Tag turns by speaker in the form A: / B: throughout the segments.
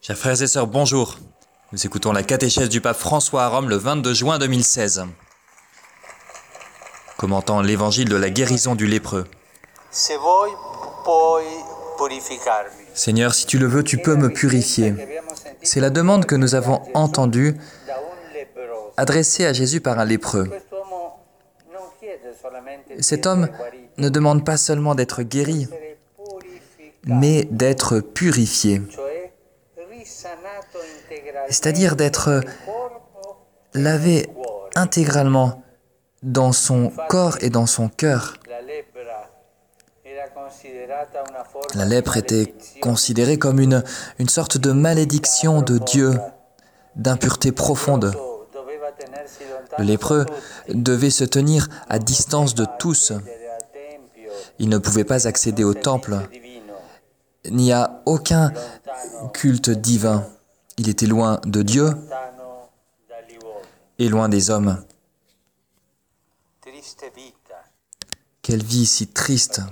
A: Chers frères et sœurs, bonjour. Nous écoutons la catéchèse du pape François à Rome le 22 juin 2016. Commentant l'évangile de la guérison du lépreux. Seigneur, si tu le veux, tu peux me purifier. C'est la demande que nous avons entendue adressée à Jésus par un lépreux. Cet homme ne demande pas seulement d'être guéri, mais d'être purifié, c'est-à-dire d'être lavé intégralement dans son corps et dans son cœur.
B: La
A: lèpre était considérée comme une, une sorte de malédiction de Dieu, d'impureté profonde. Le lépreux devait se tenir à distance de tous. Il ne pouvait pas accéder au temple, ni à aucun culte divin. Il était loin de Dieu et loin des hommes. Quelle vie si triste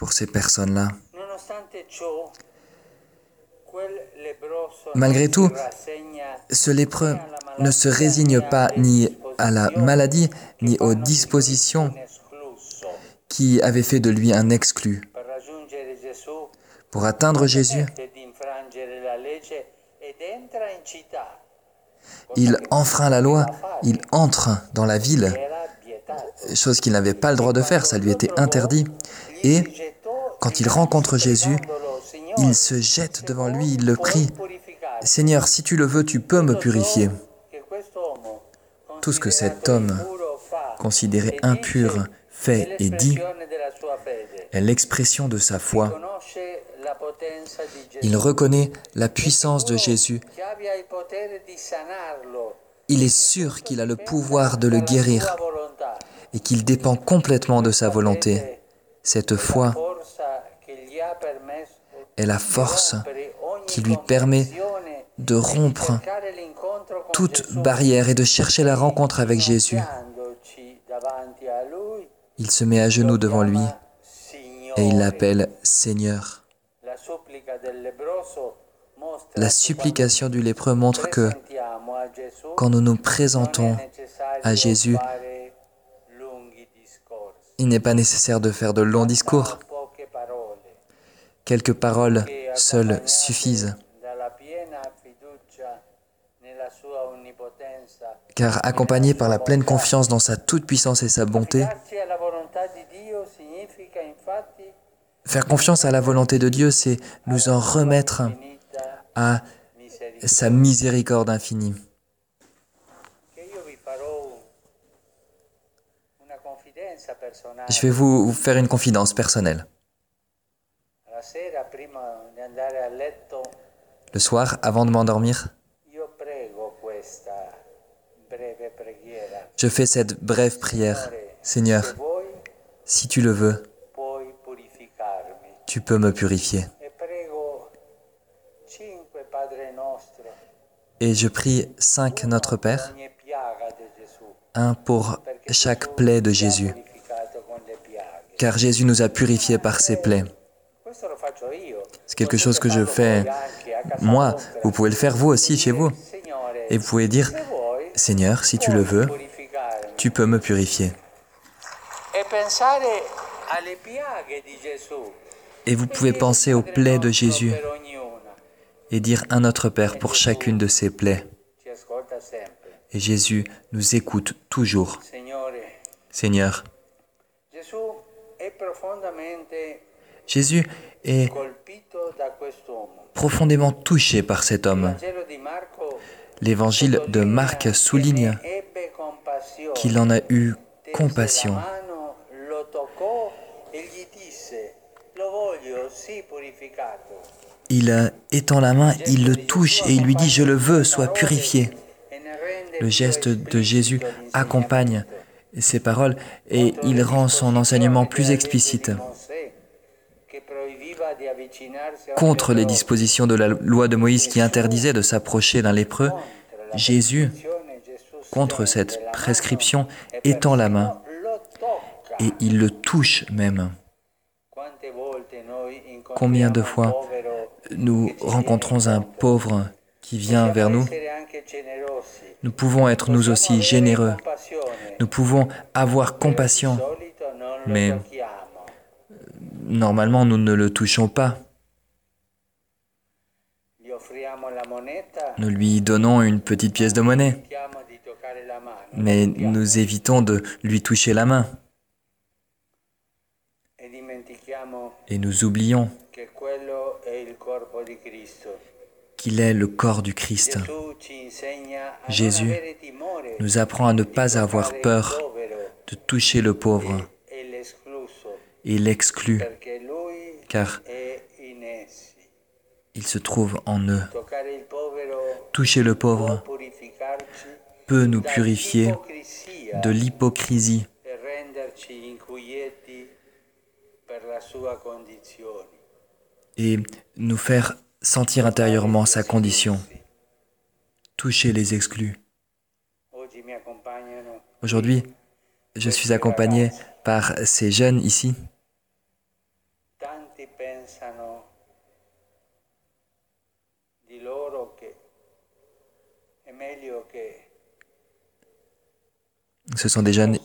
A: pour ces personnes-là. Malgré tout, Ce lépreux ne se résigne pas ni à la maladie, ni aux dispositions qui avaient fait de lui un exclu. Pour atteindre Jésus, il enfreint la loi, il entre dans la ville, chose qu'il n'avait pas le droit de faire, ça lui était interdit. Et quand il rencontre Jésus, il se jette devant lui, il le prie. Seigneur, si tu le veux, tu peux me purifier. Tout ce que cet homme, considéré impur, fait et dit est l'expression de sa foi. Il reconnaît la puissance de Jésus.
B: Il
A: est sûr qu'il a le pouvoir de le guérir et qu'il dépend complètement de sa volonté. Cette foi est la force qui lui permet de rompre toute barrière et de chercher la rencontre avec Jésus. Il se met à genoux devant lui et il l'appelle Seigneur.
B: La
A: supplication du lépreux montre que quand nous nous présentons à Jésus, il n'est pas nécessaire de faire de longs discours. Quelques paroles seules suffisent, car accompagnées par la pleine confiance dans sa toute-puissance et sa bonté, Faire confiance à la volonté de Dieu, c'est nous en remettre à sa miséricorde infinie. Je vais vous faire une confidence personnelle. Le soir, avant de m'endormir, je fais cette brève prière. Seigneur, si tu le veux. Tu peux me purifier.
B: E
A: Et je prie cinq Notre Père, un pour chaque plaie de Jésus, car Jésus nous a purifiés par ses plaies.
B: Faccio io.
A: C'est quelque chose que je fais moi. Vous pouvez le faire vous aussi chez vous. Et vous pouvez dire, Seigneur, si tu le veux, tu peux me purifier. Et vous pouvez penser aux plaies de Jésus et dire un Notre Père pour chacune de ces plaies. Et Jésus nous écoute toujours. Seigneur, Jésus est profondément touché par cet homme. L'évangile de Marc souligne qu'il en a eu compassion. Il euh, étend la main, il le touche et il lui dit, je le veux, sois purifié. Le geste de Jésus accompagne ces paroles et il rend son enseignement plus explicite. Contre les dispositions de la loi de Moïse qui interdisaient de s'approcher d'un lépreux, Jésus, contre cette prescription, étend la main et il le touche même. Combien de fois nous rencontrons un pauvre qui vient vers nous Nous pouvons être nous aussi généreux. Nous pouvons avoir compassion. Mais normalement, nous ne le touchons pas. Nous lui donnons une petite pièce de monnaie, mais nous évitons de lui toucher la main. Et nous oublions qu'il est le corps du Christ. Jésus nous apprend à ne pas avoir peur de toucher le pauvre et l'exclut, car il se trouve en eux. Toucher le pauvre peut nous purifier de l'hypocrisie et nous faire sentir intérieurement sa condition. Toucher les exclus. Aujourd'hui, je suis accompagné par ces jeunes ici. Ce sont des jeunes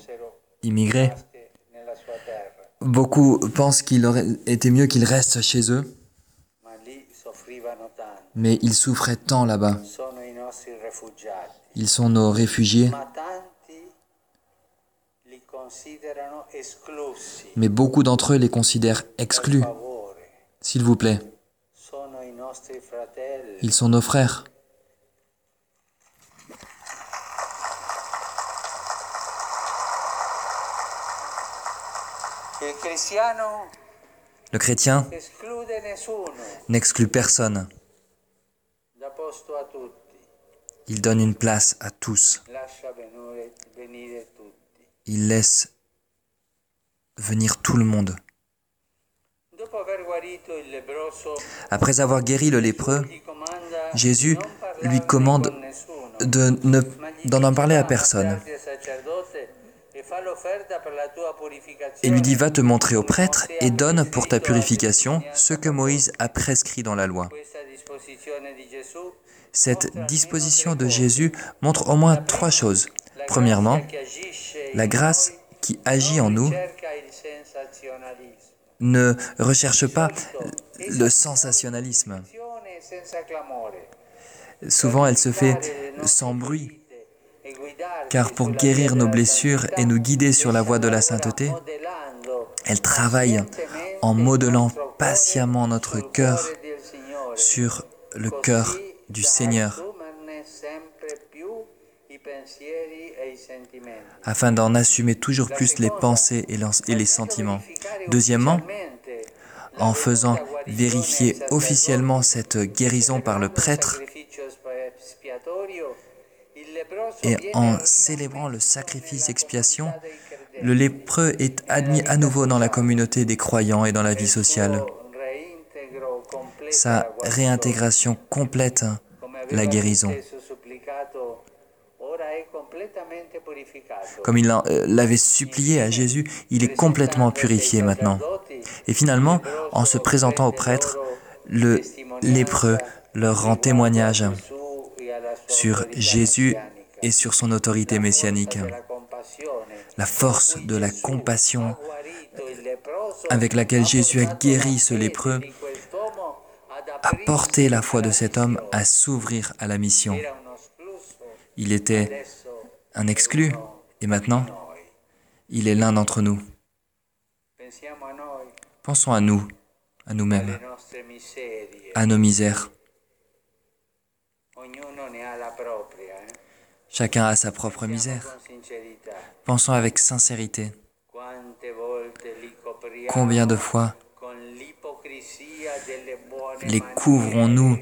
A: immigrés. Beaucoup pensent qu'il aurait été mieux qu'ils restent chez eux, mais ils souffraient tant là-bas. Ils sont nos réfugiés, mais beaucoup d'entre eux les considèrent exclus. S'il vous plaît, ils sont nos frères. Le chrétien n'exclut personne. Il donne une place à tous. Il laisse venir tout le monde. Après avoir guéri le lépreux, Jésus lui commande de d'en en parler à personne. Et lui dit, va te montrer au prêtre et donne pour ta purification ce que Moïse a prescrit dans la loi. Cette disposition de Jésus montre au moins trois choses. Premièrement, la grâce qui agit en nous ne recherche pas le sensationnalisme. Souvent, elle se fait sans bruit, car pour guérir nos blessures et nous guider sur la voie de la sainteté, elle travaille en modelant patiemment notre cœur sur le cœur du Seigneur, afin d'en assumer toujours plus les pensées et les sentiments. Deuxièmement, en faisant vérifier officiellement cette guérison par le prêtre, et en célébrant le sacrifice d'expiation, le lépreux est admis à nouveau dans la communauté des croyants et dans la vie sociale. Sa réintégration complète la guérison. Comme il euh, l'avait supplié à Jésus, il est complètement purifié maintenant. Et finalement, en se présentant au prêtre, le lépreux leur rend témoignage sur Jésus et sur son autorité messianique. La force de la compassion avec laquelle Jésus a guéri ce lépreux a porté la foi de cet homme à s'ouvrir à la mission. Il était un exclu et maintenant, il est l'un d'entre nous. Pensons à nous, à nous-mêmes, à nos misères. Chacun a sa propre misère. Pensons avec sincérité. Combien de fois les couvrons-nous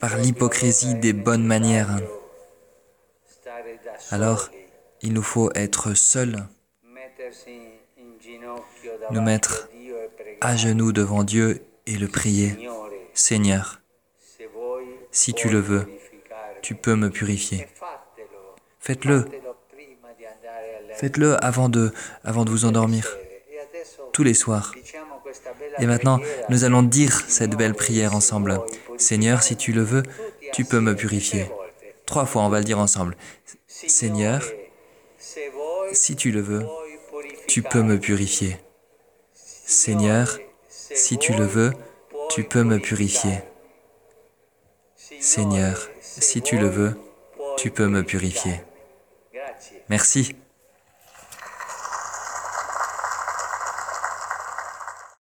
A: par l'hypocrisie des bonnes manières Alors, il nous faut être seuls, nous mettre à genoux devant Dieu et le prier. Seigneur, si tu le veux, tu peux me purifier. Faites-le. Faites-le avant de, avant de vous endormir, tous les soirs. Et maintenant, nous allons dire cette belle prière ensemble. Seigneur, si tu le veux, tu peux me purifier. Trois fois, on va le dire ensemble. Seigneur, si tu le veux, tu peux me purifier. Seigneur, si tu le veux, tu peux me purifier. Seigneur, si tu le veux, tu peux me purifier. Merci.